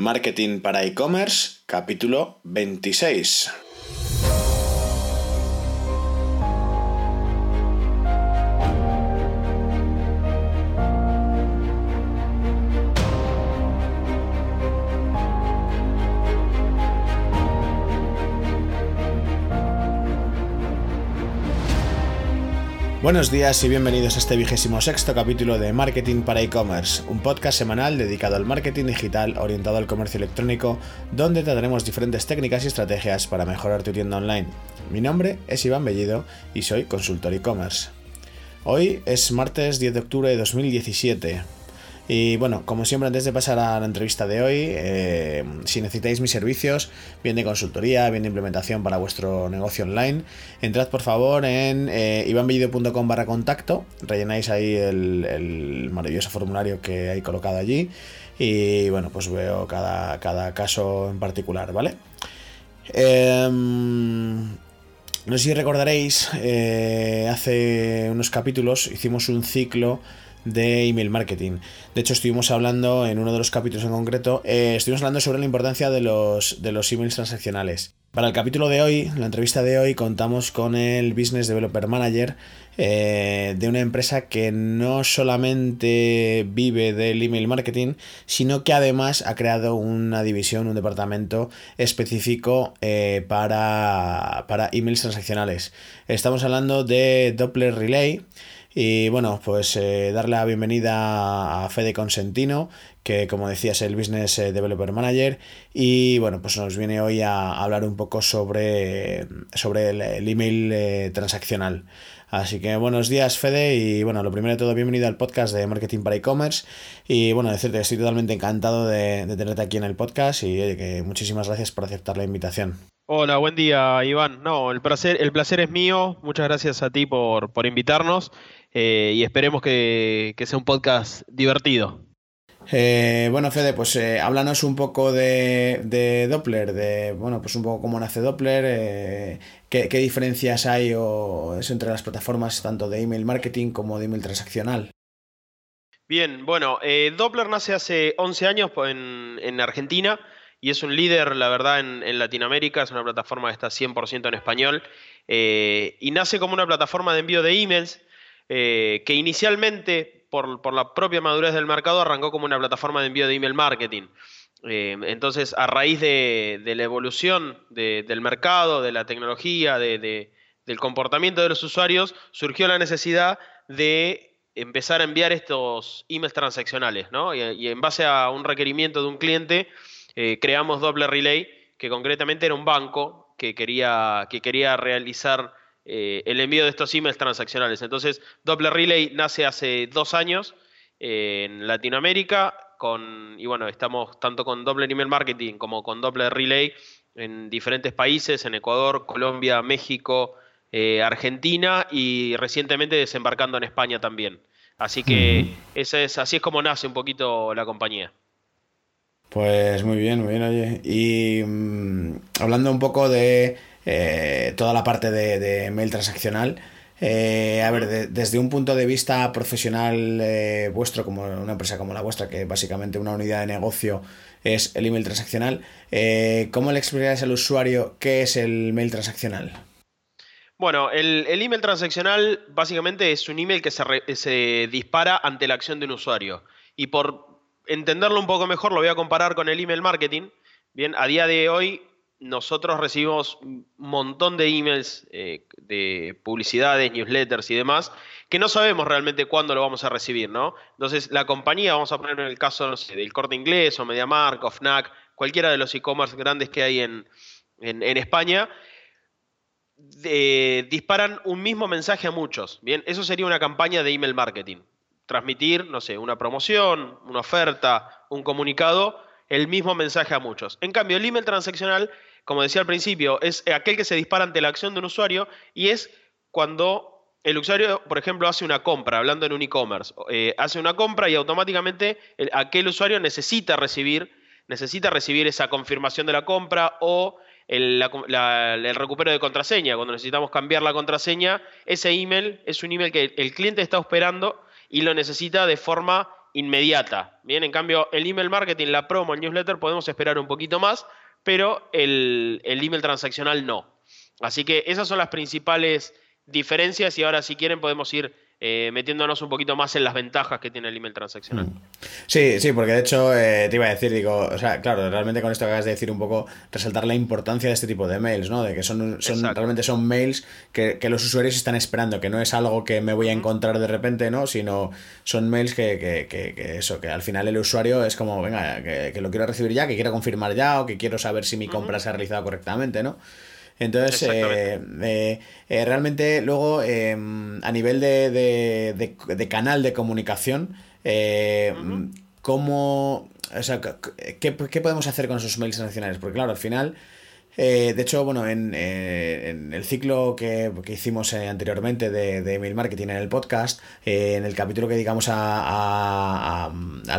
Marketing para e-commerce, capítulo 26. Buenos días y bienvenidos a este vigésimo sexto capítulo de Marketing para e-commerce, un podcast semanal dedicado al marketing digital orientado al comercio electrónico, donde trataremos diferentes técnicas y estrategias para mejorar tu tienda online. Mi nombre es Iván Bellido y soy consultor e-commerce. Hoy es martes 10 de octubre de 2017. Y bueno, como siempre, antes de pasar a la entrevista de hoy, eh, si necesitáis mis servicios, bien de consultoría, bien de implementación para vuestro negocio online, entrad por favor en eh, ivanbellido.com barra contacto, rellenáis ahí el, maravilloso formulario que hay colocado allí y bueno, pues veo cada, cada caso en particular, ¿vale? Em, no sé si recordaréis, eh, hace unos capítulos hicimos un ciclo de email marketing. De hecho, estuvimos hablando en uno de los capítulos en concreto, eh, estuvimos hablando sobre la importancia de los, de los emails transaccionales. Para el capítulo de hoy, la entrevista de hoy, contamos con el Business Developer Manager eh, de una empresa que no solamente vive del email marketing, sino que además ha creado una división, un departamento específico eh, para, para emails transaccionales. Estamos hablando de Doppler Relay. Y bueno, pues eh, darle la bienvenida a Fede Consentino, que como decía es el Business eh, Developer Manager. Y bueno, pues nos viene hoy a hablar un poco sobre, sobre el, email eh, transaccional. Así que buenos días, Fede. Y bueno, lo primero de todo, bienvenido al podcast de Marketing para E-Commerce. Y bueno, decirte que estoy totalmente encantado de, tenerte aquí en el podcast y que muchísimas gracias por aceptar la invitación. Hola, buen día, Iván. No, el placer, el placer es mío. Muchas gracias a ti por, por invitarnos. Eh, y esperemos que, sea un podcast divertido. Eh, bueno, Fede, pues eh, háblanos un poco de, Doppler, de bueno, pues un poco cómo nace Doppler, qué, diferencias hay o es entre las plataformas tanto de email marketing como de email transaccional. Bien, bueno, Doppler nace hace 11 años en, Argentina y es un líder, la verdad, en, Latinoamérica, es una plataforma que está 100% en español y nace como una plataforma de envío de emails eh, que inicialmente, por, la propia madurez del mercado, arrancó como una plataforma de envío de email marketing. Eh, entonces, a raíz de, la evolución del mercado, de la tecnología, del comportamiento de los usuarios, surgió la necesidad de empezar a enviar estos emails transaccionales, Y, en base a un requerimiento de un cliente, eh, creamos Doble Relay, que concretamente era un banco que quería, que quería realizar eh, el envío de estos emails transaccionales. Entonces, Doppler Relay nace hace dos años eh, en Latinoamérica, con, y bueno, estamos tanto con Doppler Email Marketing como con Doppler Relay en diferentes países, en Ecuador, Colombia, México, eh, Argentina y recientemente desembarcando en España también. Así que es, así es como nace un poquito la compañía. Pues muy bien, muy bien, oye. Y mm, hablando un poco de eh, toda la parte de, mail transaccional. Eh, a ver, desde un punto de vista profesional eh, vuestro, como una empresa como la vuestra, que básicamente una unidad de negocio es el email transaccional, ¿cómo le explicarías al usuario qué es el mail transaccional? Bueno, el, email transaccional básicamente es un email que se, se, dispara ante la acción de un usuario. Y por entenderlo un poco mejor, lo voy a comparar con el email marketing. Bien, a día de hoy nosotros recibimos un montón de emails eh, de publicidades, newsletters y demás, que no sabemos realmente cuándo lo vamos a recibir, ¿no? Entonces, la compañía, vamos a poner en el caso, no sé, del Corte Inglés o MediaMark o FNAC, cualquiera de los e-commerce grandes que hay en, España, disparan un mismo mensaje a muchos, ¿bien? Eso sería una campaña de email marketing. Transmitir, no sé, una promoción, una oferta, un comunicado, el mismo mensaje a muchos. En cambio, el email transaccional como decía al principio, es aquel que se dispara ante la acción de un usuario y es cuando el usuario, por ejemplo, hace una compra, hablando en un e-commerce, eh, hace una compra y automáticamente aquel usuario necesita recibir, necesita recibir esa confirmación de la compra o el, recupero de contraseña. Cuando necesitamos cambiar la contraseña, ese email es un email que el cliente está esperando y lo necesita de forma inmediata. Bien, en cambio, el email marketing, la promo, el newsletter, podemos esperar un poquito más, pero el, el email transaccional no. Así que esas son las principales diferencias y ahora si quieren podemos ir eh, metiéndonos un poquito más en las ventajas que tiene el email transaccional. Mm. Sí, sí, porque de hecho eh, te iba a decir, digo, o sea, claro, realmente con esto que acabas de decir un poco, resaltar la importancia de este tipo de mails, ¿no? De que son, son realmente son mails que, los usuarios están esperando, que no es algo que me voy a encontrar de repente, ¿no? Sino son mails que, que, que eso, que al final el usuario es como, venga, que, lo quiero recibir ya, que quiero confirmar ya o que quiero saber si mi compra se ha realizado correctamente, ¿no? Entonces, eh, eh, eh, realmente luego, em, a nivel de, canal de comunicación, ¿cómo, o sea, ¿qué, ¿qué, podemos hacer con esos mails nacionales? Porque claro, al final eh, de hecho, bueno, en, eh, el ciclo que, hicimos eh, anteriormente de, de, email marketing en el podcast, en el capítulo que dedicamos a,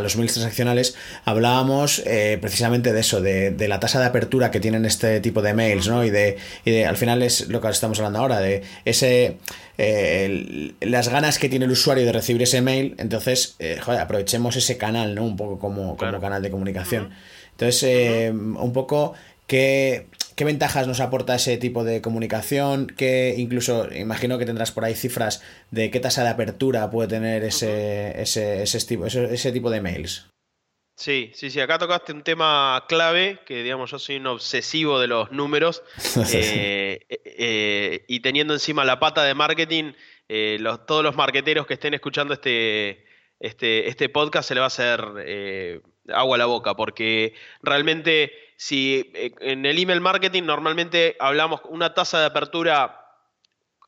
los mails transaccionales, hablábamos precisamente de eso, de, la tasa de apertura que tienen este tipo de mails, ¿no? Y de, al final es lo que estamos hablando ahora, de ese las ganas que tiene el usuario de recibir ese mail, entonces, joder, aprovechemos ese canal, ¿no? Un poco como, como canal de comunicación. Entonces, un poco que ¿Qué ventajas nos aporta ese tipo de comunicación? Que incluso imagino que tendrás por ahí cifras de qué tasa de apertura puede tener ese, ese, ese, tipo, ese, tipo de mails. Sí, sí, sí, acá tocaste un tema clave, que digamos yo soy un obsesivo de los números, eh, eh, y teniendo encima la pata de marketing, eh, los, todos los marqueteros que estén escuchando este, este, este podcast se le va a hacer agua a la boca, porque realmente si eh, en el email marketing normalmente hablamos una tasa de apertura,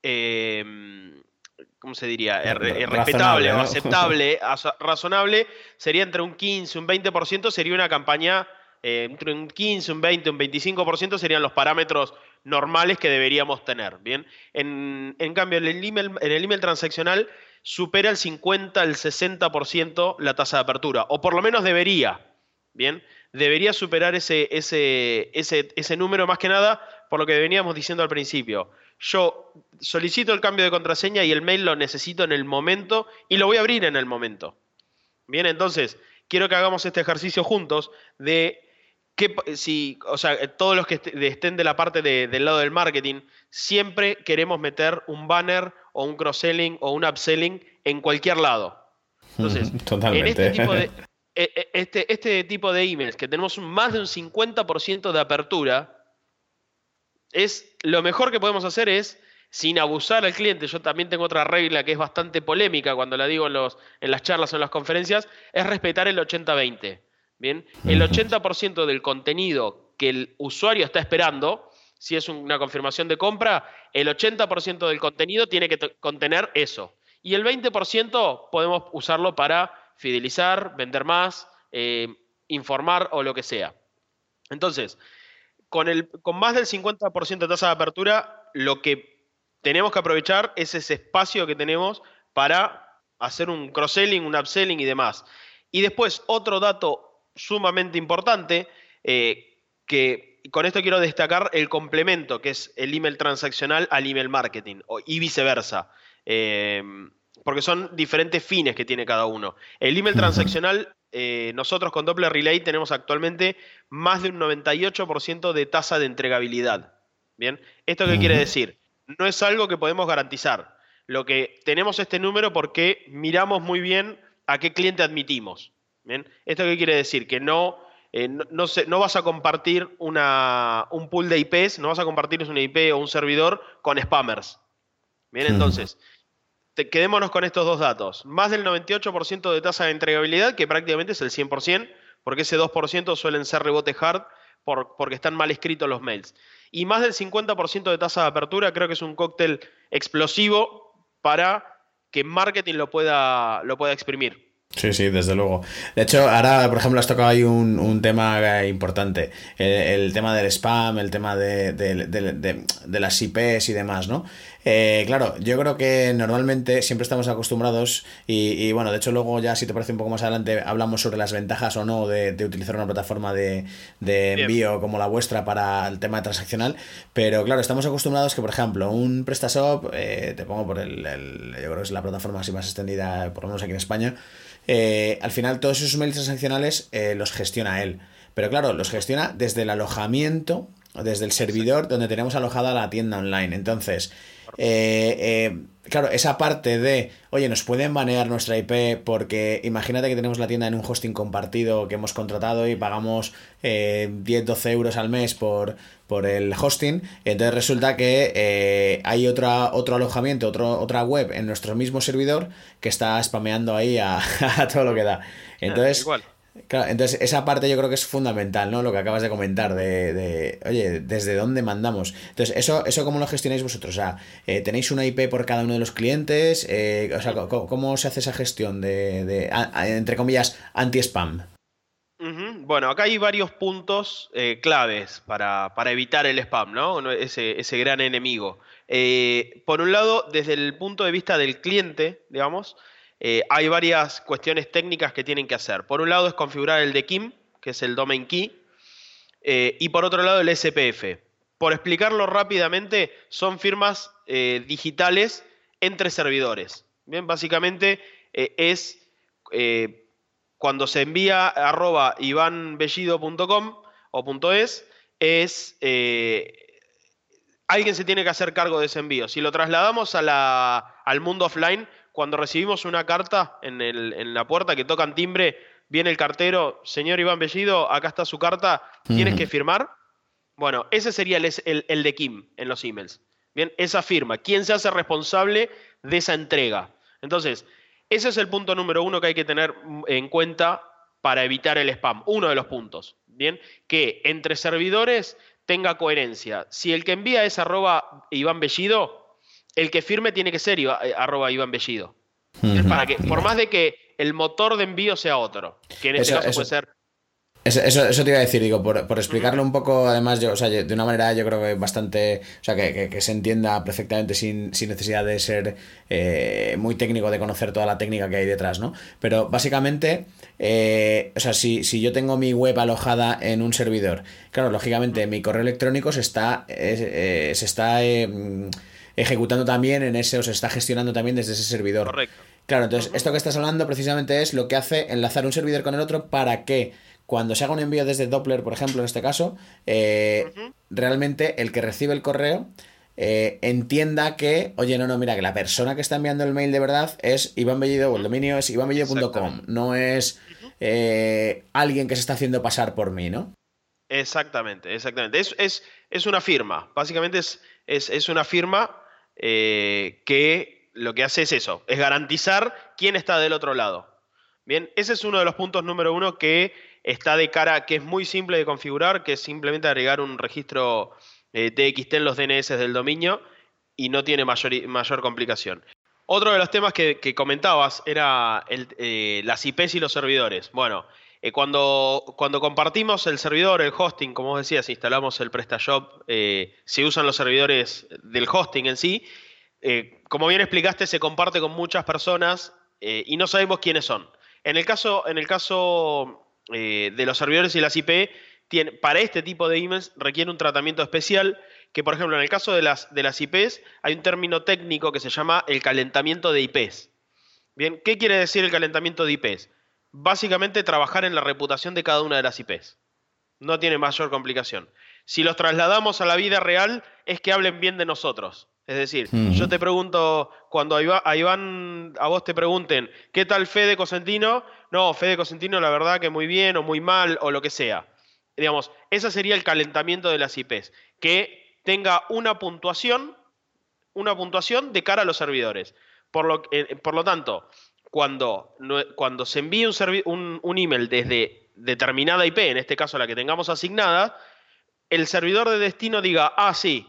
em, ¿cómo se diría? respetable o aceptable, razonable, sería entre un 15, un 20%, sería una campaña eh, entre un 15, un 20, un 25% serían los parámetros normales que deberíamos tener. ¿bien? En, cambio, en el, email, en el email transaccional supera el 50, el 60% la tasa de apertura, o por lo menos debería. ¿bien? Debería superar ese, ese, ese, número más que nada por lo que veníamos diciendo al principio. Yo solicito el cambio de contraseña y el mail lo necesito en el momento y lo voy a abrir en el momento. Bien, entonces, quiero que hagamos este ejercicio juntos de que si, o sea, todos los que estén de la parte del lado del marketing, siempre queremos meter un banner o un cross-selling o un upselling en cualquier lado. Entonces, en este tipo de, este, este tipo de emails, que tenemos más de un 50% de apertura, es lo mejor que podemos hacer es, sin abusar al cliente, yo también tengo otra regla que es bastante polémica cuando la digo en, los, en las charlas o en las conferencias, es respetar el 80-20. Bien, el 80% del contenido que el usuario está esperando, si es una confirmación de compra, el 80% del contenido tiene que contener eso. Y el 20% podemos usarlo para fidelizar, vender más, eh, informar o lo que sea. Entonces, con, el, con más del 50% de tasa de apertura, lo que tenemos que aprovechar es ese espacio que tenemos para hacer un cross-selling, un upselling y demás. Y después, otro dato sumamente importante, eh, que con esto quiero destacar el complemento, que es el email transaccional al email marketing, y viceversa. Eh, porque son diferentes fines que tiene cada uno. El email transaccional, eh, nosotros con Doppler Relay tenemos actualmente más de un 98% de tasa de entregabilidad. ¿Bien? ¿Esto qué quiere decir? No es algo que podemos garantizar. Lo que tenemos este número porque miramos muy bien a qué cliente admitimos. ¿Bien? ¿Esto qué quiere decir? Que no, eh, no, no, vas a compartir una, un pool de IPs, no vas a compartir una IP o un servidor con spammers. Bien, entonces, quedémonos con estos dos datos. Más del 98% de tasa de entregabilidad, que prácticamente es el 100%, porque ese 2% suelen ser rebote hard por, porque están mal escritos los mails. Y más del 50% de tasa de apertura, creo que es un cóctel explosivo para que marketing lo pueda, lo pueda exprimir. Sí, sí, desde luego. De hecho, ahora, por ejemplo, has tocado ahí un, tema importante. El, tema del spam, el tema de, de, las IPs y demás, ¿no? Eh, claro, yo creo que normalmente siempre estamos acostumbrados y, bueno, de hecho luego ya si te parece un poco más adelante hablamos sobre las ventajas o no de, utilizar una plataforma de, envío como la vuestra para el tema transaccional, pero claro, estamos acostumbrados que por ejemplo un PrestaShop, eh, te pongo por el, yo creo que es la plataforma así más extendida, por lo menos aquí en España, eh, al final todos esos mails transaccionales eh, los gestiona él. Pero claro, los gestiona desde el alojamiento, desde el servidor donde tenemos alojada la tienda online. Entonces, eh, claro, esa parte de, oye, nos pueden banear nuestra IP porque imagínate que tenemos la tienda en un hosting compartido que hemos contratado y pagamos 10, 12 euros al mes por, por el hosting. Entonces resulta que hay otra, otro alojamiento, otro, otra web en nuestro mismo servidor que está spameando ahí a, a todo lo que da. Entonces, Igual. Claro, entonces esa parte yo creo que es fundamental, ¿no? Lo que acabas de comentar, de, de oye, ¿desde dónde mandamos? Entonces, ¿eso, eso cómo lo gestionáis vosotros? O sea, eh, ¿tenéis una IP por cada uno de los clientes? Eh, o sea, ¿cómo, se hace esa gestión de, de entre comillas, anti-spam? Bueno, acá hay varios puntos eh, claves para, para evitar el spam, ¿no? Ese, ese gran enemigo. Por un lado, desde el punto de vista del cliente, digamos, eh, hay varias cuestiones técnicas que tienen que hacer. Por un lado es configurar el DKIM, que es el domain key, eh, y por otro lado el SPF. Por explicarlo rápidamente, son firmas eh, digitales entre servidores. Bien, básicamente es cuando se envía arroba ivanbellido.com o .es, es alguien se tiene que hacer cargo de ese envío. Si lo trasladamos al mundo offline, cuando recibimos una carta en, el- en la puerta que tocan timbre, viene el cartero, señor Iván Bellido, acá está su carta, tienes que firmar. Bueno, ese sería el, el- el de Kim en los emails. Bien, esa firma. ¿Quién se hace responsable de esa entrega? Entonces, ese es el punto número uno que hay que tener en cuenta para evitar el spam. Uno de los puntos. Bien, que entre servidores tenga coherencia. Si el que envía es arroba Iván Bellido, el que firme tiene que ser eh, arroba Iván Bellido. Para que, por más de que el motor de envío sea otro, que en este Eso- caso eso- puede ser Eso, te iba a decir, digo, por, por explicarlo un poco, además, yo, o sea, yo- de una manera yo creo que bastante, o sea, que, que- que se entienda perfectamente sin, sin necesidad de ser eh, muy técnico, de conocer toda la técnica que hay detrás, ¿no? Pero básicamente, eh, o sea, si, si yo tengo mi web alojada en un servidor, claro, lógicamente mi correo electrónico se está, eh, se está ejecutando también en ese, o se está gestionando también desde ese servidor. correcto. Claro, entonces esto que estás hablando precisamente es lo que hace enlazar un servidor con el otro para que cuando se haga un envío desde Doppler, por ejemplo, en este caso, eh, realmente el que recibe el correo eh, entienda que, oye, no, no, mira, que la persona que está enviando el mail de verdad es Iván Bellido, o el dominio es ivanbellido.com, no es eh, alguien que se está haciendo pasar por mí, ¿no? Exactamente, exactamente. Es, es, es una firma. Básicamente es, es, es una firma eh, que lo que hace es eso, es garantizar quién está del otro lado. Bien, ese es uno de los puntos número uno que está de cara, que es muy simple de configurar, que es simplemente agregar un registro eh, TXT en los DNS del dominio y no tiene mayor, mayor complicación. Otro de los temas que, comentabas era eh, las IPs y los servidores. Bueno, eh, cuando, cuando compartimos el servidor, el hosting, como vos decías, instalamos el PrestaShop, eh, se usan los servidores del hosting en sí. eh, como bien explicaste, se comparte con muchas personas y no sabemos quiénes son. En el caso, en el caso de los servidores y las IP, para este tipo de emails requiere un tratamiento especial que, por ejemplo, en el caso de las, de las IPs, hay un término técnico que se llama el calentamiento de IPs. Bien, ¿qué quiere decir el calentamiento de IPs? Básicamente trabajar en la reputación de cada una de las IPs. No tiene mayor complicación. Si los trasladamos a la vida real, es que hablen bien de nosotros. Es decir, yo te pregunto, cuando a Iván, a vos te pregunten, ¿qué tal Fede Cosentino? No, Fede Cosentino, la verdad que muy bien o muy mal o lo que sea. Digamos, ese sería el calentamiento de las IPs. Que tenga una puntuación, una puntuación de cara a los servidores. Por lo, eh, por lo tanto, cuando, cuando se envíe un, servi- un, un email desde determinada IP, en este caso la que tengamos asignada, el servidor de destino diga, ah, sí,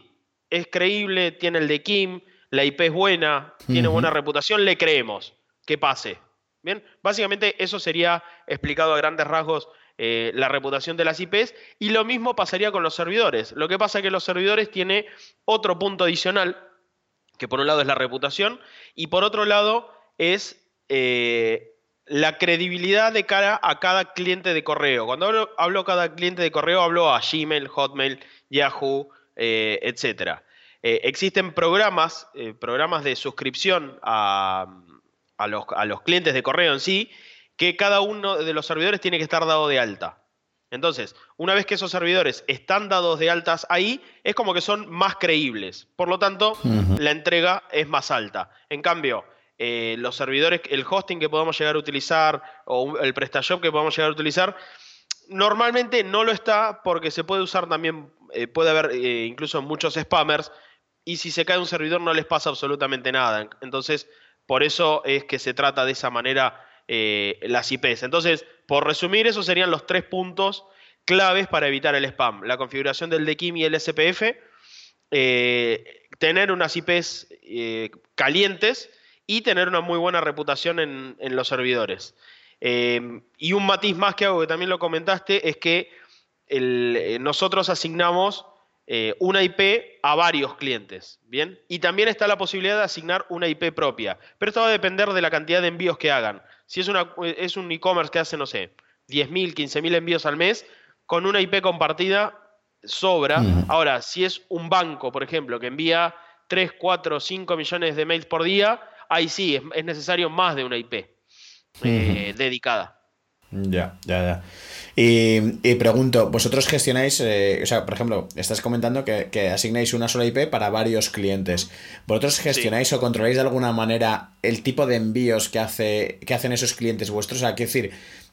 es creíble, tiene el de Kim, la IP es buena, tiene buena reputación, le creemos, que pase. Bien, básicamente eso sería explicado a grandes rasgos eh, la reputación de las IPs y lo mismo pasaría con los servidores. Lo que pasa es que los servidores tiene otro punto adicional, que por un lado es la reputación y por otro lado es eh, la credibilidad de cara a cada cliente de correo. Cuando hablo, hablo cada cliente de correo, hablo a Gmail, Hotmail, Yahoo, eh, etc. existen programas, eh, programas de suscripción a, a los, a los clientes de correo en sí, que cada uno de los servidores tiene que estar dado de alta. Entonces, una vez que esos servidores están dados de altas ahí, es como que son más creíbles. Por lo tanto, la entrega es más alta. En cambio, eh, los servidores, el hosting que podamos llegar a utilizar o el PrestaShop que podamos llegar a utilizar, normalmente no lo está porque se puede usar también, eh, puede haber eh, incluso muchos spammers y si se cae un servidor no les pasa absolutamente nada. Entonces, por eso es que se trata de esa manera las IPs. Entonces, por resumir, esos serían los tres puntos claves para evitar el spam. La configuración del DKIM y el SPF, eh, tener unas IPs eh, calientes y tener una muy buena reputación en, los servidores. Eh, y un matiz más que hago, que también lo comentaste, es que nosotros asignamos una IP a varios clientes, ¿bien? Y también está la posibilidad de asignar una IP propia, pero esto va a depender de la cantidad de envíos que hagan. Si es, una, es un e-commerce que hace, no sé, 10.000, 15.000 envíos al mes, con una IP compartida sobra. Ahora, si es un banco, por ejemplo, que envía 3, 4, 5 millones de mails por día, ahí sí, es, necesario más de una IP eh, dedicada. Ya, ya, ya. Y, pregunto, vosotros gestionáis, eh, o sea, por ejemplo, estás comentando que, asignáis una sola IP para varios clientes. ¿Vosotros gestionáis o controláis de alguna manera el tipo de envíos que, hace, que hacen esos clientes vuestros? O sea, quiero decir,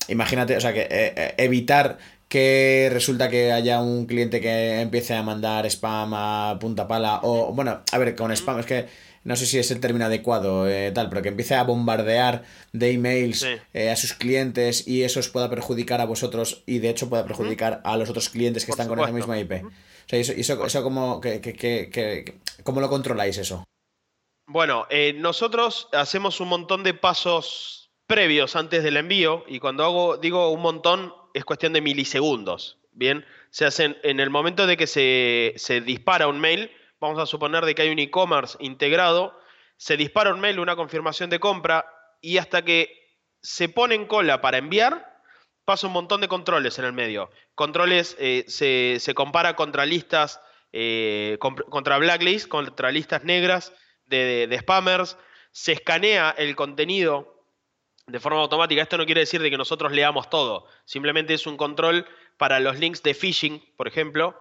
imagínate, o sea, que eh, evitar que resulta que haya un cliente que empiece a mandar spam a punta pala o, bueno, a ver, con spam, es que no sé si es el término adecuado, eh, tal, pero que empiece a bombardear de emails eh, a sus clientes y eso os pueda perjudicar a vosotros y de hecho pueda perjudicar a los otros clientes que están con esa misma IP. O sea, eso, eso, eso ¿cómo, que, ¿cómo lo controláis eso? Bueno, eh, nosotros hacemos un montón de pasos previos antes del envío y cuando hago, digo un montón, es cuestión de milisegundos. Bien, se hacen en el momento de que se, se dispara un mail, vamos a suponer de que hay un e-commerce integrado, se dispara un mail, una confirmación de compra, y hasta que se pone en cola para enviar, pasa un montón de controles en el medio. Controles eh, se, compara contra listas, eh, contra blacklist, contra listas negras de, de, spammers, se escanea el contenido de forma automática. Esto no quiere decir de que nosotros leamos todo, simplemente es un control para los links de phishing, por ejemplo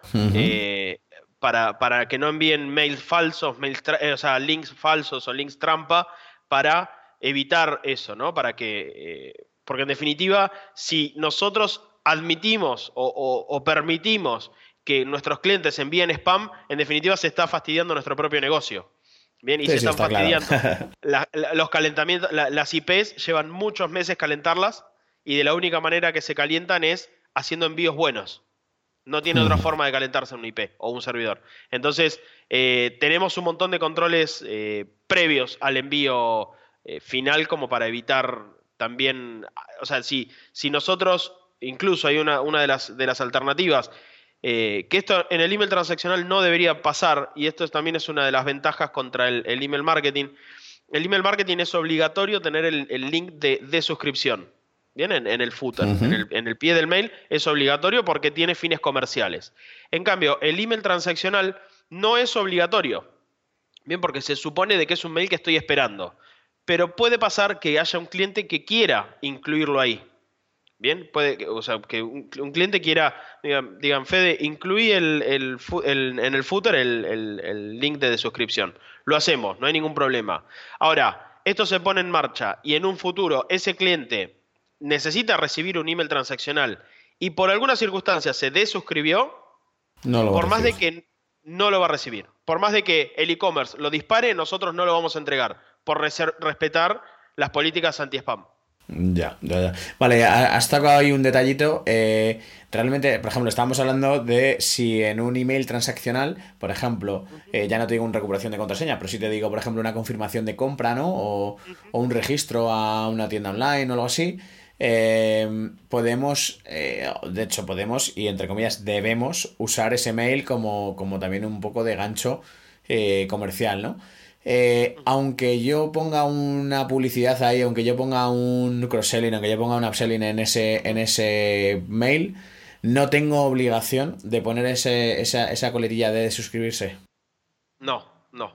para, que no envíen mails falsos, mails eh, o sea, links falsos o links trampa, para evitar eso, ¿no? Para que, eh, porque en definitiva, si nosotros admitimos o, permitimos que nuestros clientes envíen spam, en definitiva se está fastidiando nuestro propio negocio. Bien, y se están fastidiando. los calentamientos, las IPs llevan muchos meses calentarlas y de la única manera que se calientan es haciendo envíos buenos. No tiene otra forma de calentarse un IP o un servidor. Entonces, eh, tenemos un montón de controles eh, previos al envío eh, final como para evitar también, o sea, si, si nosotros, incluso hay una, una de, las, de las alternativas, que esto en el email transaccional no debería pasar, y esto también es una de las ventajas contra el, email marketing. El email marketing es obligatorio tener el, link de, de suscripción. Bien, en, el footer, en, el, pie del mail, es obligatorio porque tiene fines comerciales. En cambio, el email transaccional no es obligatorio. Bien, porque se supone de que es un mail que estoy esperando. Pero puede pasar que haya un cliente que quiera incluirlo ahí. Bien, puede, o sea, que un, cliente quiera, digan, Fede, incluí el, en el footer el, link de suscripción. Lo hacemos, no hay ningún problema. Ahora, esto se pone en marcha y en un futuro ese cliente necesita recibir un email transaccional y por alguna circunstancia se desuscribió, por más de que no lo va a recibir. Por más de que el e-commerce lo dispare, nosotros no lo vamos a entregar, por respetar las políticas anti-spam. Ya, ya, ya. Vale, hasta acá hay un detallito. Eh, realmente, por ejemplo, estábamos hablando de si en un email transaccional, por ejemplo, eh, ya no te digo una recuperación de contraseña, pero si te digo, por ejemplo, una confirmación de compra, ¿no? O, o un registro a una tienda online o algo así. Eh, podemos, eh, de hecho podemos, y entre comillas debemos, usar ese mail como, como también un poco de gancho eh, comercial, ¿no? aunque yo ponga una publicidad ahí, aunque yo ponga un cross-selling, aunque yo ponga un upselling en ese, en ese mail, no tengo obligación de poner ese, esa, esa coletilla de suscribirse. No, no.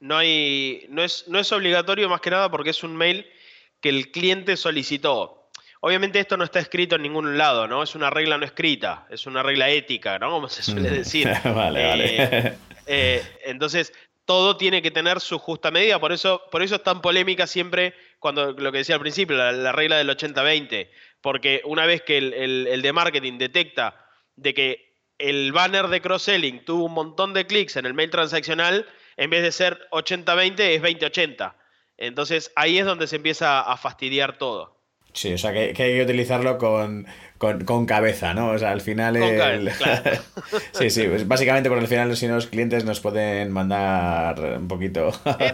No, hay, no, es, no es obligatorio más que nada porque es un mail que el cliente solicitó obviamente esto no está escrito en ningún lado, ¿no? Es una regla no escrita, es una regla ética, ¿no? Como se suele decir. vale, vale. entonces, todo tiene que tener su justa medida, por eso, por eso es tan polémica siempre cuando lo que decía al principio, la, regla del 80-20, porque una vez que el, de marketing detecta de que el banner de cross-selling tuvo un montón de clics en el mail transaccional, en vez de ser 80-20 es 20-80. Entonces ahí es donde se empieza a fastidiar todo. Sí, o sea que, hay que utilizarlo con, cabeza, ¿no? O sea, al final. el... sí, sí, pues básicamente porque al final, si no, los clientes nos pueden mandar un poquito. Eh,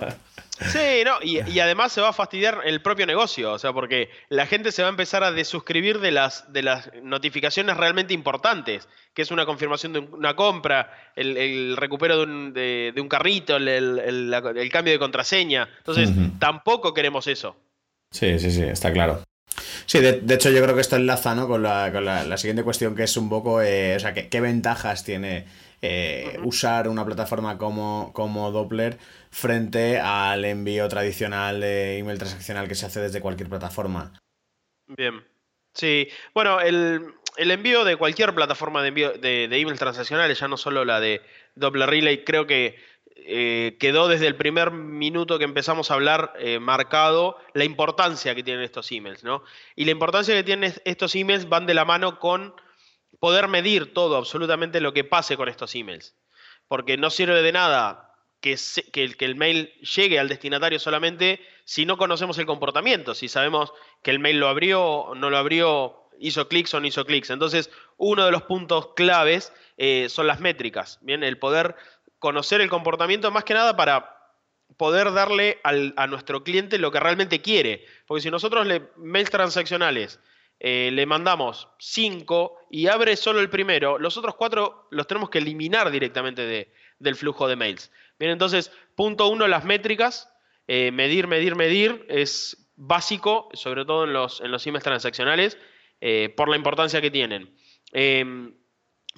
sí, no, y, además se va a fastidiar el propio negocio, o sea, porque la gente se va a empezar a desuscribir de las, de las notificaciones realmente importantes, que es una confirmación de una compra, el, recupero de un, de, un carrito, el, cambio de contraseña. Entonces, tampoco queremos eso. Sí, sí, sí, está claro. Sí, de, hecho yo creo que esto enlaza ¿no? con, la, con la, siguiente cuestión que es un poco, eh, o sea, ¿qué, ventajas tiene eh, usar una plataforma como, como Doppler frente al envío tradicional de email transaccional que se hace desde cualquier plataforma? Bien, sí, bueno, el, envío de cualquier plataforma de envío de, de email transaccionales, ya no solo la de Doppler Relay, creo que eh, quedó desde el primer minuto que empezamos a hablar eh, marcado la importancia que tienen estos emails, ¿no? Y la importancia que tienen estos emails van de la mano con poder medir todo, absolutamente lo que pase con estos emails. Porque no sirve de nada que, que, que, el mail llegue al destinatario solamente si no conocemos el comportamiento, si sabemos que el mail lo abrió, no lo abrió, hizo clics o no hizo clics. Entonces, uno de los puntos claves eh, son las métricas, ¿bien? El poder conocer el comportamiento más que nada para poder darle a nuestro cliente lo que realmente quiere. Porque si nosotros le mails transaccionales eh, le mandamos cinco y abre solo el primero, los otros cuatro los tenemos que eliminar directamente del flujo de mails. Bien, entonces, punto uno, las métricas. Eh, medir, medir, medir es básico, sobre todo en los, en los emails transaccionales, eh, por la importancia que tienen.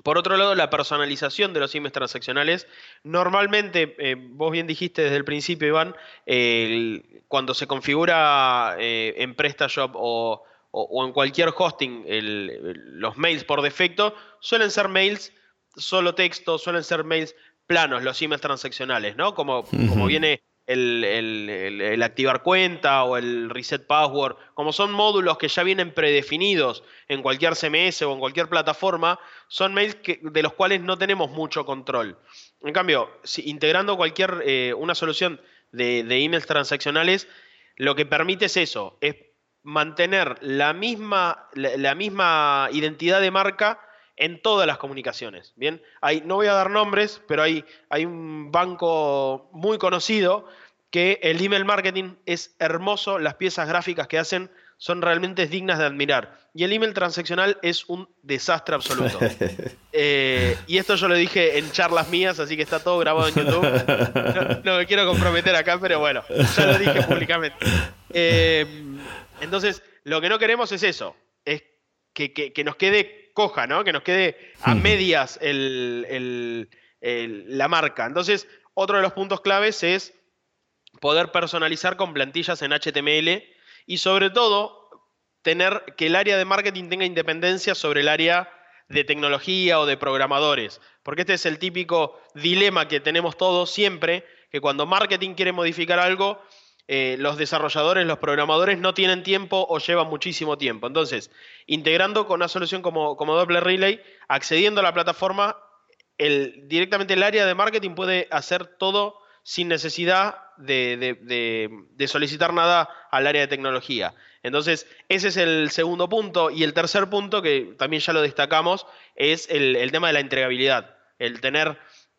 Por otro lado, la personalización de los emails transaccionales. Normalmente, eh, vos bien dijiste desde el principio, Iván, cuando se configura eh, en PrestaShop o, en cualquier hosting los mails por defecto, suelen ser mails solo texto, suelen ser mails planos, los emails transaccionales, ¿no? Como, como viene el, activar cuenta o el reset password, como son módulos que ya vienen predefinidos en cualquier CMS o en cualquier plataforma, son mails de los cuales no tenemos mucho control. En cambio, integrando cualquier eh, una solución de, emails transaccionales, lo que permite es eso, es mantener la misma, la misma identidad de marca en todas las comunicaciones. Bien, hay, no voy a dar nombres, pero hay, hay un banco muy conocido que el email marketing es hermoso, las piezas gráficas que hacen son realmente dignas de admirar. Y el email transaccional es un desastre absoluto. Eh, y esto yo lo dije en charlas mías, así que está todo grabado en YouTube. No, me quiero comprometer acá, pero bueno, ya lo dije públicamente. Eh, entonces, lo que no queremos es eso, es que, que nos quede coja, ¿no? Que nos quede a medias la marca. Entonces, otro de los puntos claves es poder personalizar con plantillas en HTML y sobre todo tener que el área de marketing tenga independencia sobre el área de tecnología o de programadores. Porque este es el típico dilema que tenemos todos siempre, que cuando marketing quiere modificar algo, eh, los desarrolladores, los programadores no tienen tiempo o llevan muchísimo tiempo. Entonces, integrando con una solución como, como Doppler Relay, accediendo a la plataforma, directamente el área de marketing puede hacer todo sin necesidad de, solicitar nada al área de tecnología. Entonces, ese es el segundo punto. Y el tercer punto, que también ya lo destacamos, es el, el tema de la entregabilidad. El tener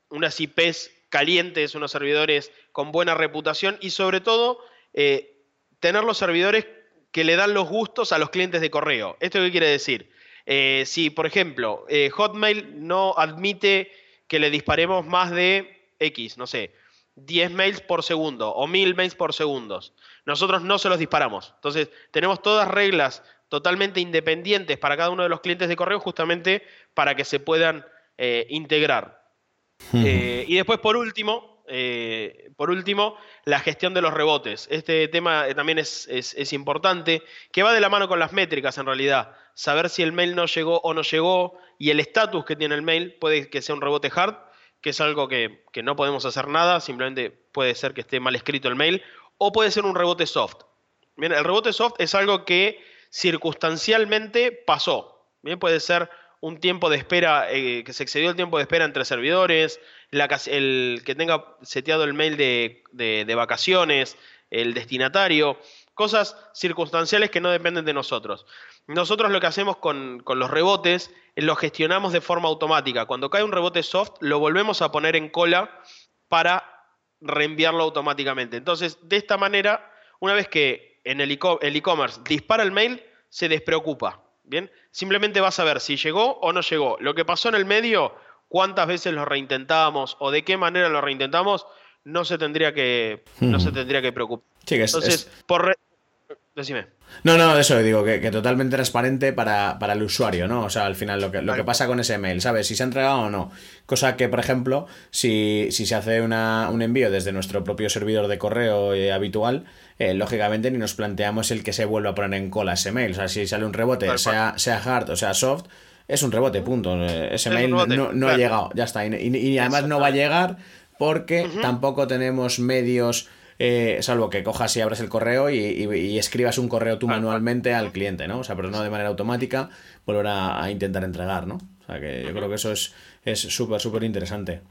unas IPs calientes, unos servidores con buena reputación y sobre todo eh, tener los servidores que le dan los gustos a los clientes de correo. ¿Esto qué quiere decir? Eh, si, por ejemplo, eh, Hotmail no admite que le disparemos más de X, no sé, 10 mails por segundo o 1000 mails por segundo, nosotros no se los disparamos. Entonces, tenemos todas reglas totalmente independientes para cada uno de los clientes de correo justamente para que se puedan integrar. Y después, por último, eh, por último, la gestión de los rebotes. Este tema eh, también es, es, importante, que va de la mano con las métricas en realidad. Saber si el mail no llegó o no llegó y el estatus que tiene el mail puede que sea un rebote hard, que es algo que, que no podemos hacer nada, simplemente puede ser que esté mal escrito el mail, o puede ser un rebote soft. Bien, el rebote soft es algo que circunstancialmente pasó. Bien, puede ser un tiempo de espera, eh, que se excedió el tiempo de espera entre servidores, el que tenga seteado el mail de, vacaciones, el destinatario, cosas circunstanciales que no dependen de nosotros. Nosotros lo que hacemos con, los rebotes es lo gestionamos de forma automática. Cuando cae un rebote soft, lo volvemos a poner en cola para reenviarlo automáticamente. Entonces, de esta manera, una vez que en el e-commerce dispara el mail, se despreocupa. Bien, simplemente vas a ver si llegó o no llegó. Lo que pasó en el medio, cuántas veces lo reintentamos o de qué manera lo reintentamos, no se tendría que, no se tendría que preocupar. Entonces, por, Decime. No, no, eso digo, que, totalmente transparente para, el usuario, ¿no? O sea, al final lo que, lo que pasa con ese mail, ¿sabes? Si se ha entregado o no. Cosa que, por ejemplo, si, si se hace una, un envío desde nuestro propio servidor de correo eh, habitual, eh, lógicamente ni nos planteamos el que se vuelva a poner en cola ese mail. O sea, si sale un rebote, sea, sea hard o sea soft, es un rebote, punto. Eh, ese mail no, ha llegado, ya está. Y, además no va a llegar porque tampoco tenemos medios eh, salvo que cojas y abras el correo y, escribas un correo tú manualmente al cliente, ¿no? O sea, pero no de manera automática, volver a, intentar entregar, ¿no? O sea, que yo creo que eso es súper, súper interesante.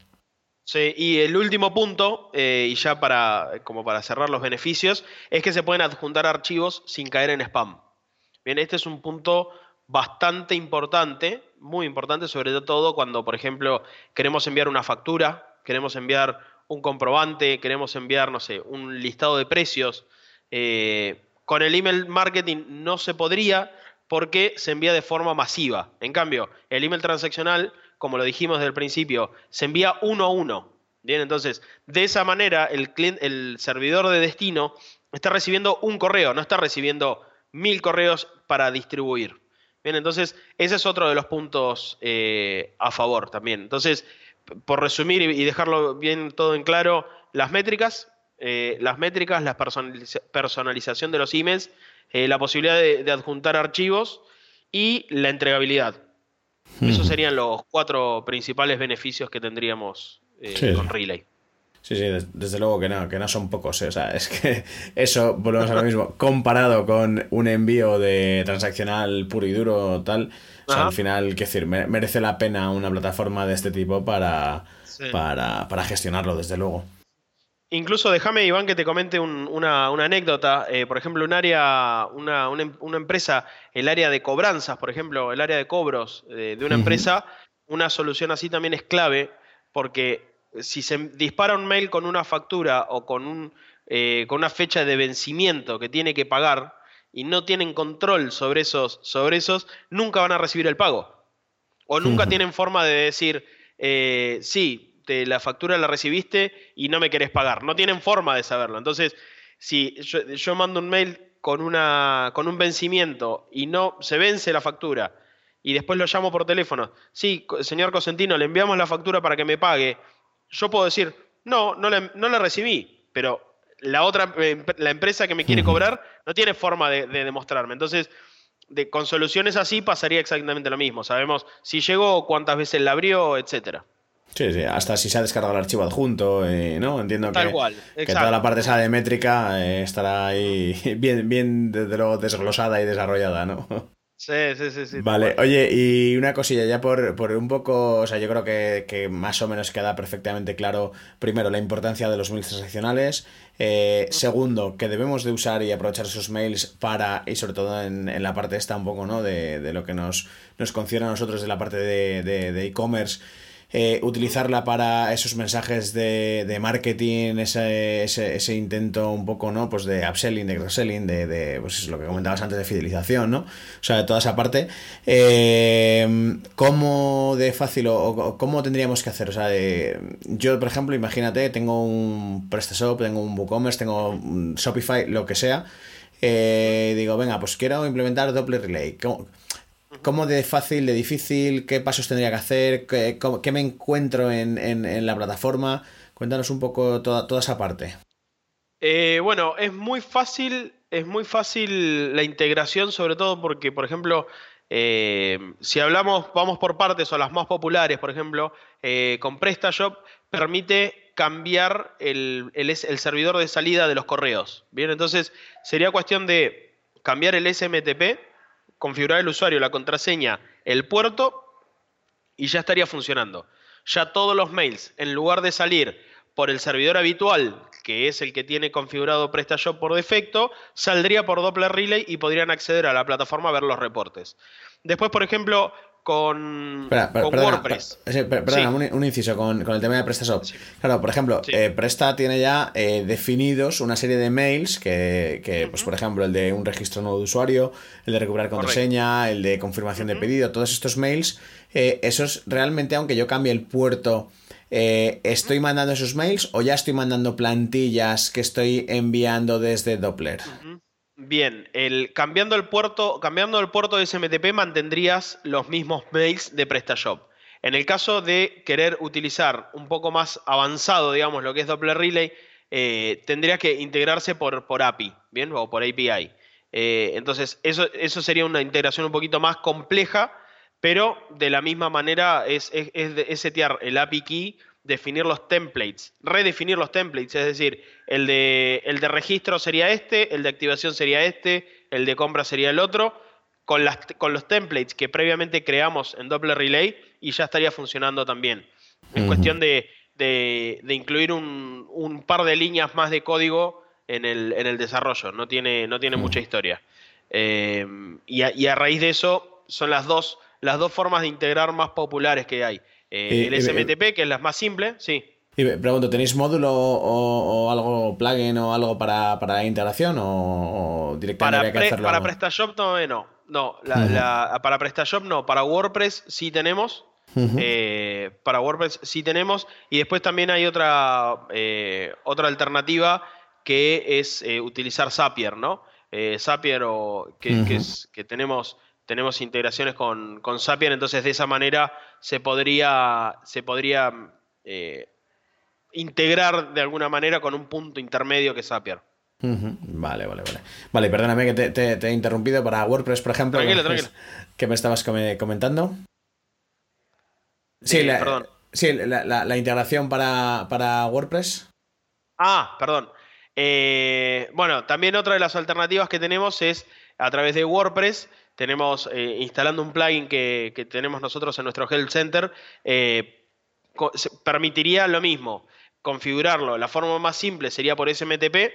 Sí, y el último punto, eh, y ya para, como para cerrar los beneficios, es que se pueden adjuntar archivos sin caer en spam. Bien, este es un punto bastante importante, muy importante, sobre todo cuando, por ejemplo, queremos enviar una factura, queremos enviar un comprobante, queremos enviar, no sé, un listado de precios. Eh, con el email marketing no se podría porque se envía de forma masiva. En cambio, el email transaccional, como lo dijimos desde el principio, se envía uno a uno. Bien, entonces, de esa manera, el, el servidor de destino está recibiendo un correo, no está recibiendo mil correos para distribuir. Bien, entonces, ese es otro de los puntos eh, a favor también. Entonces, por resumir y dejarlo bien todo en claro, las métricas, eh, las métricas, la personalización de los emails, eh, la posibilidad de, adjuntar archivos y la entregabilidad. Esos serían los cuatro principales beneficios que tendríamos eh, con Relay. Sí, sí, desde luego que no, que no son pocos. O sea, es que eso, volvemos a lo mismo, comparado con un envío de transaccional puro y duro, tal, al final, qué decir, merece la pena una plataforma de este tipo para, para, gestionarlo, desde luego. Incluso déjame, Iván, que te comente una, anécdota. Eh, por ejemplo, un área, una, una, empresa, el área de cobranzas, por ejemplo, el área de cobros de, una empresa, una solución así también es clave, porque si se dispara un mail con una factura o con, un, eh, con una fecha de vencimiento que tiene que pagar, y no tienen control sobre esos, sobre esos nunca van a recibir el pago. O nunca tienen forma de decir, eh, sí, te, la factura la recibiste y no me querés pagar. No tienen forma de saberlo. Entonces, si yo, mando un mail con, una, con un vencimiento y no se vence la factura y después lo llamo por teléfono, sí, señor Cosentino, le enviamos la factura para que me pague, yo puedo decir, no, no no la recibí, pero la otra, eh, la empresa que me quiere cobrar no tiene forma de, demostrarme. Entonces, de, con soluciones así pasaría exactamente lo mismo. Sabemos si llegó, cuántas veces la abrió, etcétera. Sí, sí, hasta si se ha descargado el archivo adjunto, eh, ¿no? Entiendo que, que toda la parte esa de métrica eh, estará ahí bien, bien, desde luego, desglosada y desarrollada, ¿no? Sí, sí, sí, sí. Vale, oye, y una cosilla ya por, por un poco, o sea, yo creo que, más o menos queda perfectamente claro, primero, la importancia de los mails transaccionales, eh, segundo, que debemos de usar y aprovechar esos mails para, y sobre todo en, en la parte esta un poco, ¿no? De, de, lo que nos, nos concierne a nosotros de la parte de e-commerce. Eh, utilizarla para esos mensajes de, de marketing, ese, ese, intento un poco, ¿no? Pues de upselling, de cross-selling, de, de, pues lo que comentabas antes de fidelización, ¿no? O sea, de toda esa parte. Eh, ¿Cómo de fácil o, cómo tendríamos que hacer? O sea, yo, por ejemplo, imagínate, tengo un PrestaShop, tengo un WooCommerce, tengo un Shopify, lo que sea. Eh, digo, venga, pues quiero implementar Doppler Relay. ¿Cómo, ¿Cómo de fácil, de difícil? ¿Qué pasos tendría que hacer? ¿Qué, me encuentro en, la plataforma? Cuéntanos un poco toda, esa parte. Eh, bueno, es muy fácil, es muy fácil la integración, sobre todo porque, por ejemplo, eh, si hablamos, vamos por partes o las más populares, por ejemplo, eh, con PrestaShop permite cambiar el, el, servidor de salida de los correos. Bien, entonces sería cuestión de cambiar el SMTP, configurar el usuario, la contraseña, el puerto y ya estaría funcionando. Ya todos los mails, en lugar de salir por el servidor habitual, que es el que tiene configurado PrestaShop por defecto, saldría por Doppler Relay y podrían acceder a la plataforma a ver los reportes. Después, por ejemplo, con, WordPress. perdona, un, inciso con, el tema de PrestaShop. Claro, por ejemplo, eh, Presta tiene ya eh, definidos una serie de mails que, pues por ejemplo, el de un registro nuevo de usuario, el de recuperar contraseña, el de confirmación de pedido, todos estos mails, eh, esos realmente, aunque yo cambie el puerto eh, ¿estoy mandando esos mails o ya estoy mandando plantillas que estoy enviando desde Doppler? Bien, el, cambiando, el puerto, cambiando el puerto de SMTP mantendrías los mismos mails de PrestaShop. En el caso de querer utilizar un poco más avanzado, digamos, lo que es Doppler Relay, eh, tendría que integrarse por, API, ¿bien? O por API. Eh, entonces, eso, eso sería una integración un poquito más compleja pero de la misma manera es, setear el API key, definir los templates, redefinir los templates, es decir, el de, el de registro sería este, el de activación sería este, el de compra sería el otro, con, las, con los templates que previamente creamos en Doppler Relay y ya estaría funcionando también. Es cuestión de, incluir un, par de líneas más de código en el, en el desarrollo, no tiene, no tiene mucha historia. Eh, y, y a raíz de eso son las dos las dos formas de integrar más populares que hay. Eh, el SMTP, que es la más simple, sí. Y pregunto, ¿tenéis módulo o, algo, plugin o algo para, para integración o, directamente para, que hacerlo? Para PrestaShop no, eh, no. no para PrestaShop no. Para WordPress sí tenemos. Eh, para WordPress sí tenemos. Y después también hay otra, otra alternativa que es utilizar Zapier, ¿no? Zapier o que, es, que tenemos tenemos integraciones con, con Zapier, entonces de esa manera se podría, se podría eh, integrar de alguna manera con un punto intermedio que es Zapier. Vale, vale, vale. Vale, perdóname que te, he interrumpido para WordPress, por ejemplo. Tranquilo, tranquilo. Que me estabas comentando. Sí, la, Sí, la, integración para, para, WordPress. Ah, perdón. Eh, bueno, también otra de las alternativas que tenemos es a través de WordPress tenemos eh, instalando un plugin que, tenemos nosotros en nuestro Health Center, eh, permitiría lo mismo, configurarlo. La forma más simple sería por SMTP,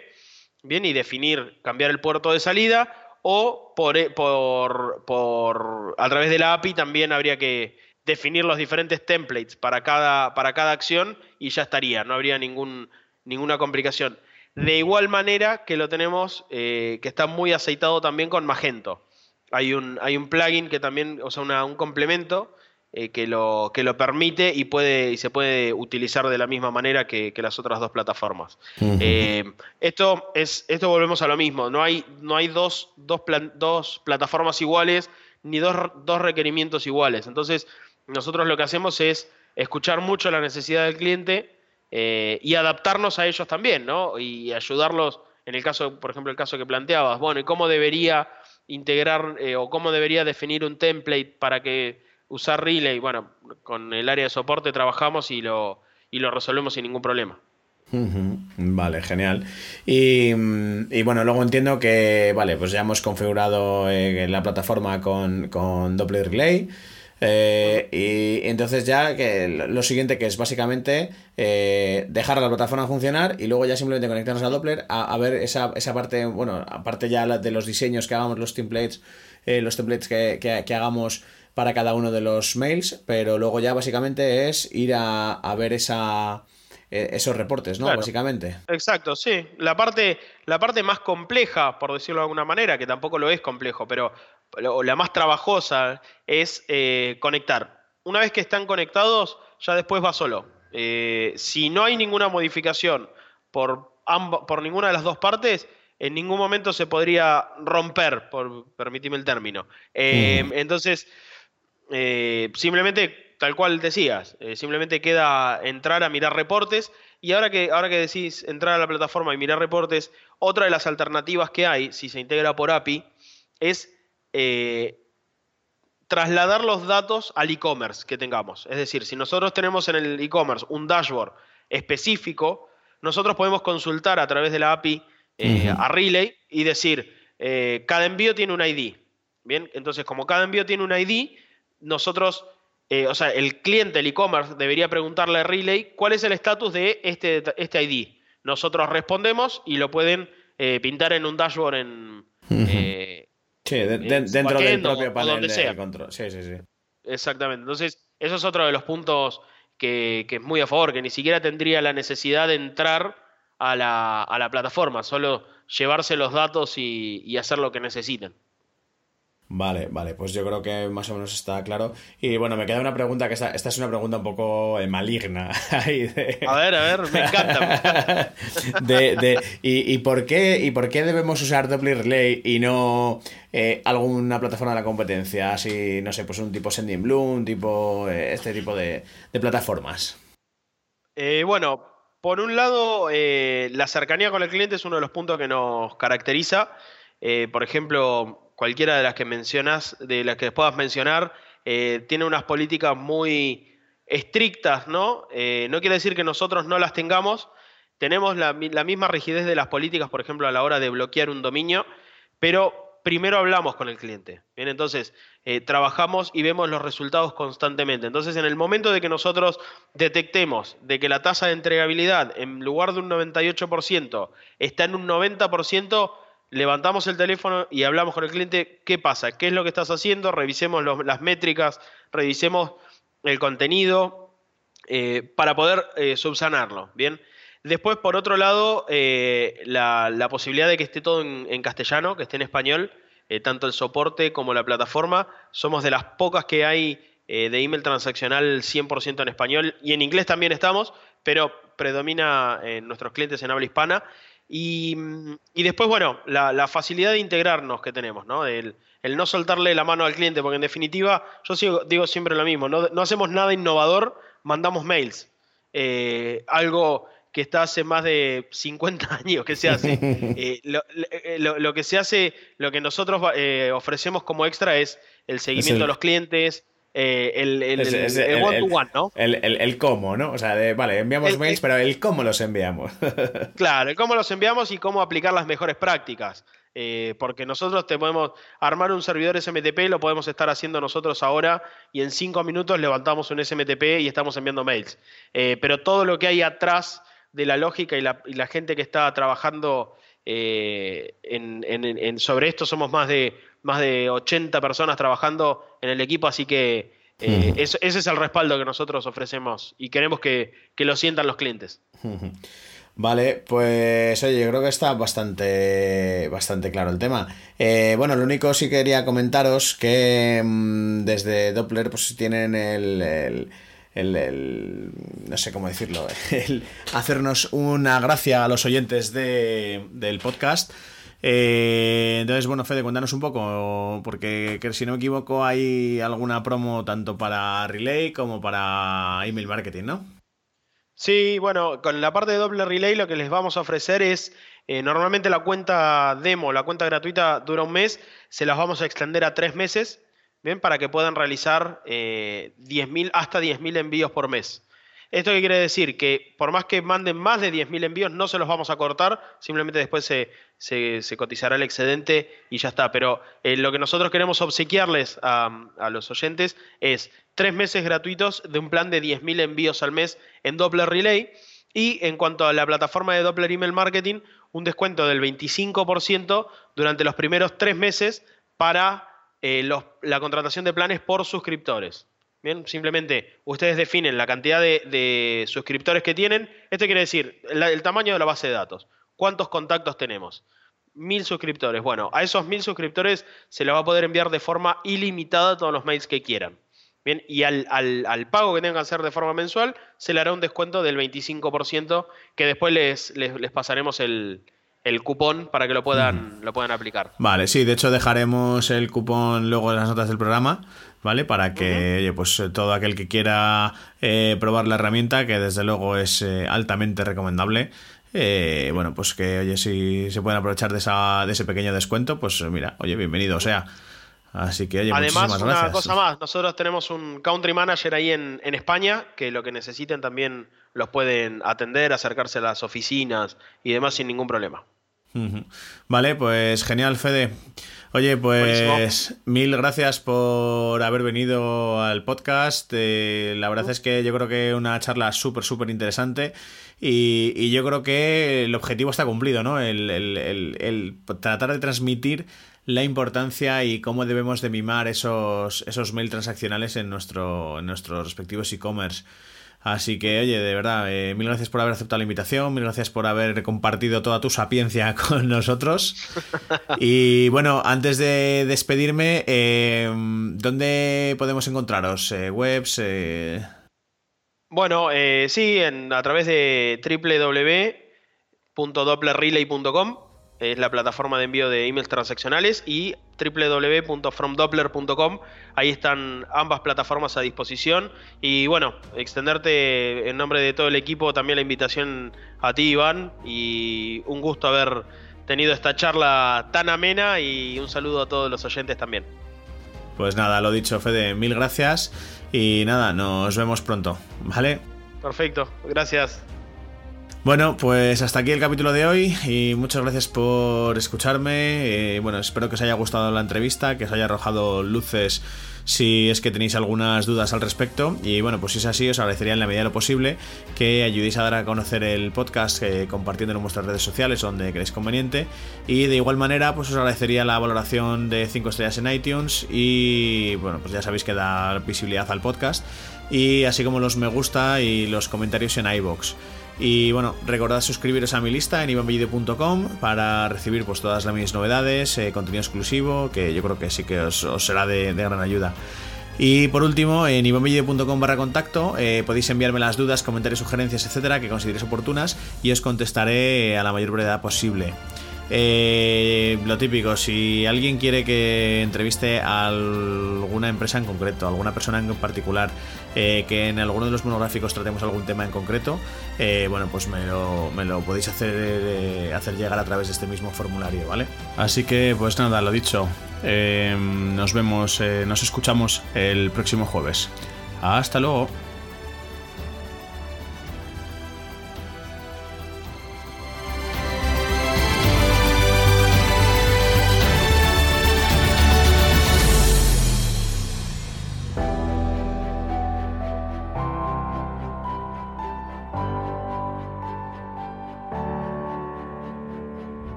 bien, y definir, cambiar el puerto de salida, o por, eh, por, por a través de la API también habría que definir los diferentes templates para cada, para cada acción y ya estaría, no habría ningún, ninguna complicación. De igual manera que lo tenemos, que está muy aceitado también con Magento. Hay un, hay un plugin que también, o sea, un complemento eh, que, lo, que lo permite y, puede, y se puede utilizar de la misma manera que, las otras dos plataformas. Eh, esto, es, esto volvemos a lo mismo, no hay, no hay dos, dos, dos plataformas iguales ni dos, dos requerimientos iguales. Entonces, nosotros lo que hacemos es escuchar mucho la necesidad del cliente eh, y adaptarnos a ellos también, ¿no? Y ayudarlos, en el caso, por ejemplo, el caso que planteabas, bueno, ¿y cómo debería integrar eh, o cómo debería definir un template para que usar Relay. Bueno, con el área de soporte trabajamos y lo, y lo resolvemos sin ningún problema. Vale, genial. Y, bueno, luego entiendo que, vale, pues ya hemos configurado eh, la plataforma con, con Doppler Relay. Eh, y entonces ya que lo siguiente que es básicamente eh, dejar la plataforma funcionar y luego ya simplemente conectarnos a Doppler a, ver esa, esa, parte, bueno, aparte ya de los diseños que hagamos, los templates, eh, los templates que, que, hagamos para cada uno de los mails, pero luego ya básicamente es ir a, a ver esa esos reportes, ¿no? Básicamente. Exacto, sí. La parte, la parte más compleja, por decirlo de alguna manera, que tampoco lo es complejo, pero la más trabajosa es eh, conectar. Una vez que están conectados, ya después va solo. Eh, si no hay ninguna modificación por, por ninguna de las dos partes, en ningún momento se podría romper, por permitirme el término. Eh, entonces, simplemente tal cual decías, eh, simplemente queda entrar a mirar reportes y ahora que, ahora que decís entrar a la plataforma y mirar reportes, otra de las alternativas que hay, si se integra por API, es eh, trasladar los datos al e-commerce que tengamos. Es decir, si nosotros tenemos en el e-commerce un dashboard específico, nosotros podemos consultar a través de la API eh, a Relay y decir, cada envío tiene un ID. Bien, entonces como cada envío tiene un ID, nosotros eh, o sea, el cliente, el e-commerce, debería preguntarle a Relay cuál es el estatus de este, este ID. Nosotros respondemos y lo pueden eh, pintar en un dashboard en. Eh, sí, dentro del propio panel de control. Sí, sí, sí. Exactamente. Entonces, eso es otro de los puntos que, es muy a favor, que ni siquiera tendría la necesidad de entrar a la, plataforma, solo llevarse los datos y hacer lo que necesiten. Vale, vale, pues yo creo que más o menos está claro. Y bueno, me queda una pregunta que esta, esta es una pregunta un poco eh, maligna. A ver, a ver, me encanta. de, y, por qué, ¿Y por qué debemos usar Doppler Relay y no eh, alguna plataforma de la competencia? Así, no sé, pues un tipo Sending Bloom, tipo, eh, este tipo de, plataformas. bueno, por un lado, la cercanía con el cliente es uno de los puntos que nos caracteriza. por ejemplo, cualquiera de las que mencionas, de las que puedas mencionar, eh, tiene unas políticas muy estrictas, ¿no? Eh, no quiere decir que nosotros no las tengamos, tenemos la, misma rigidez de las políticas, por ejemplo, a la hora de bloquear un dominio, pero primero hablamos con el cliente. Bien, entonces eh, trabajamos y vemos los resultados constantemente. Entonces, en el momento de que nosotros detectemos de que la tasa de entregabilidad, en lugar de un 98%, está en un 90%, levantamos el teléfono y hablamos con el cliente, ¿qué pasa? ¿Qué es lo que estás haciendo? Revisemos las métricas, revisemos el contenido eh, para poder eh, subsanarlo, ¿bien? Después, por otro lado, eh, la, posibilidad de que esté todo en, castellano, que esté en español, tanto el soporte como la plataforma. Somos de las pocas que hay de email transaccional 100% en español y en inglés también estamos, pero predomina en nuestros clientes en habla hispana. Y, después, bueno, la, facilidad de integrarnos que tenemos, ¿no? El, no soltarle la mano al cliente, porque en definitiva, yo digo siempre lo mismo, no, hacemos nada innovador, mandamos mails. Eh, algo que está hace más de 50 años que se hace. Eh, eh, lo, que se hace, lo que nosotros ofrecemos como extra es el seguimiento de los clientes, el, one to one, ¿no? El, cómo, ¿no? O sea, vale, enviamos mails, pero el cómo los enviamos. claro, el cómo los enviamos y cómo aplicar las mejores prácticas. Eh, porque nosotros te podemos armar un servidor SMTP, lo podemos estar haciendo nosotros ahora y en cinco minutos levantamos un SMTP y estamos enviando mails. Eh, pero todo lo que hay atrás de la lógica y la, gente que está trabajando eh, en, sobre esto, somos más de más de 80 personas trabajando en el equipo, así que eh, ese es el respaldo que nosotros ofrecemos y queremos que, lo sientan los clientes. Vale, pues oye, yo creo que está bastante, bastante claro el tema. Eh, bueno, lo único sí quería comentaros que mm, desde Doppler pues tienen el, el, no sé cómo decirlo, el hacernos una gracia a los oyentes de, del podcast. Eh, entonces, bueno, Fede, cuéntanos un poco, porque si no me equivoco hay alguna promo tanto para Relay como para email marketing, ¿no? Sí, bueno, con la parte de doble relay lo que les vamos a ofrecer es, eh, normalmente la cuenta demo, la cuenta gratuita dura un mes, se las vamos a extender a tres meses, ¿bien? Para que puedan realizar eh, hasta 10.000 envíos por mes. ¿Esto qué quiere decir? Que por más que manden más de 10.000 envíos, no se los vamos a cortar, simplemente después se, cotizará el excedente y ya está. Pero eh, lo que nosotros queremos obsequiarles a, los oyentes es tres meses gratuitos de un plan de 10.000 envíos al mes en Doppler Relay. Y en cuanto a la plataforma de Doppler Email Marketing, un descuento del 25% durante los primeros tres meses para eh, la contratación de planes por suscriptores. Bien, simplemente ustedes definen la cantidad de, suscriptores que tienen. Esto quiere decir el tamaño de la base de datos. ¿Cuántos contactos tenemos? Mil suscriptores. Bueno, a esos mil suscriptores se les va a poder enviar de forma ilimitada todos los mails que quieran. Bien, y al, pago que tengan que hacer de forma mensual, se le hará un descuento del 25%, que después les, les, pasaremos el, cupón para que lo puedan, lo puedan aplicar. Vale, sí, de hecho dejaremos el cupón luego en las notas del programa ¿vale? Para que, oye, pues todo aquel que quiera probar la herramienta, que desde luego es altamente recomendable, bueno, pues que, oye, si se pueden aprovechar de, esa, de ese pequeño descuento, pues mira, oye, bienvenido sea. Así que, oye, Además, una cosa más, nosotros tenemos un country manager ahí en, España que lo que necesiten también los pueden atender, acercarse a las oficinas y demás sin ningún problema. Vale, pues genial, Fede. Oye, pues mil gracias por haber venido al podcast. Eh, la verdad es que yo creo que una charla súper, súper interesante. Y, yo creo que el objetivo está cumplido, ¿no? El, el tratar de transmitir la importancia y cómo debemos de mimar esos, esos mail transaccionales en, nuestro, en nuestros respectivos e-commerce. Así que, oye, de verdad, eh, mil gracias por haber aceptado la invitación, mil gracias por haber compartido toda tu sapiencia con nosotros. Y bueno, antes de despedirme, eh, ¿dónde podemos encontraros? Eh, ¿Webs? Bueno, sí, en, a través de www.dopplerrelay.com es la plataforma de envío de emails transaccionales, y www.fromdoppler.com. Ahí están ambas plataformas a disposición. Y bueno, extenderte en nombre de todo el equipo también la invitación a ti, Iván, y un gusto haber tenido esta charla tan amena y un saludo a todos los oyentes también. Pues nada, lo dicho, Fede, mil gracias y nada, nos vemos pronto, ¿vale? Perfecto, gracias. Bueno, pues hasta aquí el capítulo de hoy y muchas gracias por escucharme. Eh, bueno, espero que os haya gustado la entrevista, que os haya arrojado luces si es que tenéis algunas dudas al respecto. Y bueno, pues si es así, os agradecería en la medida de lo posible que ayudéis a dar a conocer el podcast eh, compartiéndolo en vuestras redes sociales donde queréis conveniente. Y de igual manera, pues os agradecería la valoración de 5 estrellas en iTunes y bueno, pues ya sabéis que da visibilidad al podcast. Y así como los me gusta y los comentarios en iBox. Y bueno, recordad suscribiros a mi lista en ivanvideo.com para recibir pues todas las mis novedades, eh, contenido exclusivo, que yo creo que sí que os, será de, gran ayuda. Y por último, en ivanvideo.com barra contacto eh, podéis enviarme las dudas, comentarios, sugerencias, etcétera, que consideréis oportunas y os contestaré a la mayor brevedad posible. Eh, lo típico, si alguien quiere que entreviste a alguna empresa en concreto, a alguna persona en particular, eh, que en alguno de los monográficos tratemos algún tema en concreto, eh, bueno, pues me lo, me lo podéis hacer, hacer llegar a través de este mismo formulario, ¿vale? Así que, pues nada, lo dicho, nos vemos, nos escuchamos el próximo jueves. Hasta luego.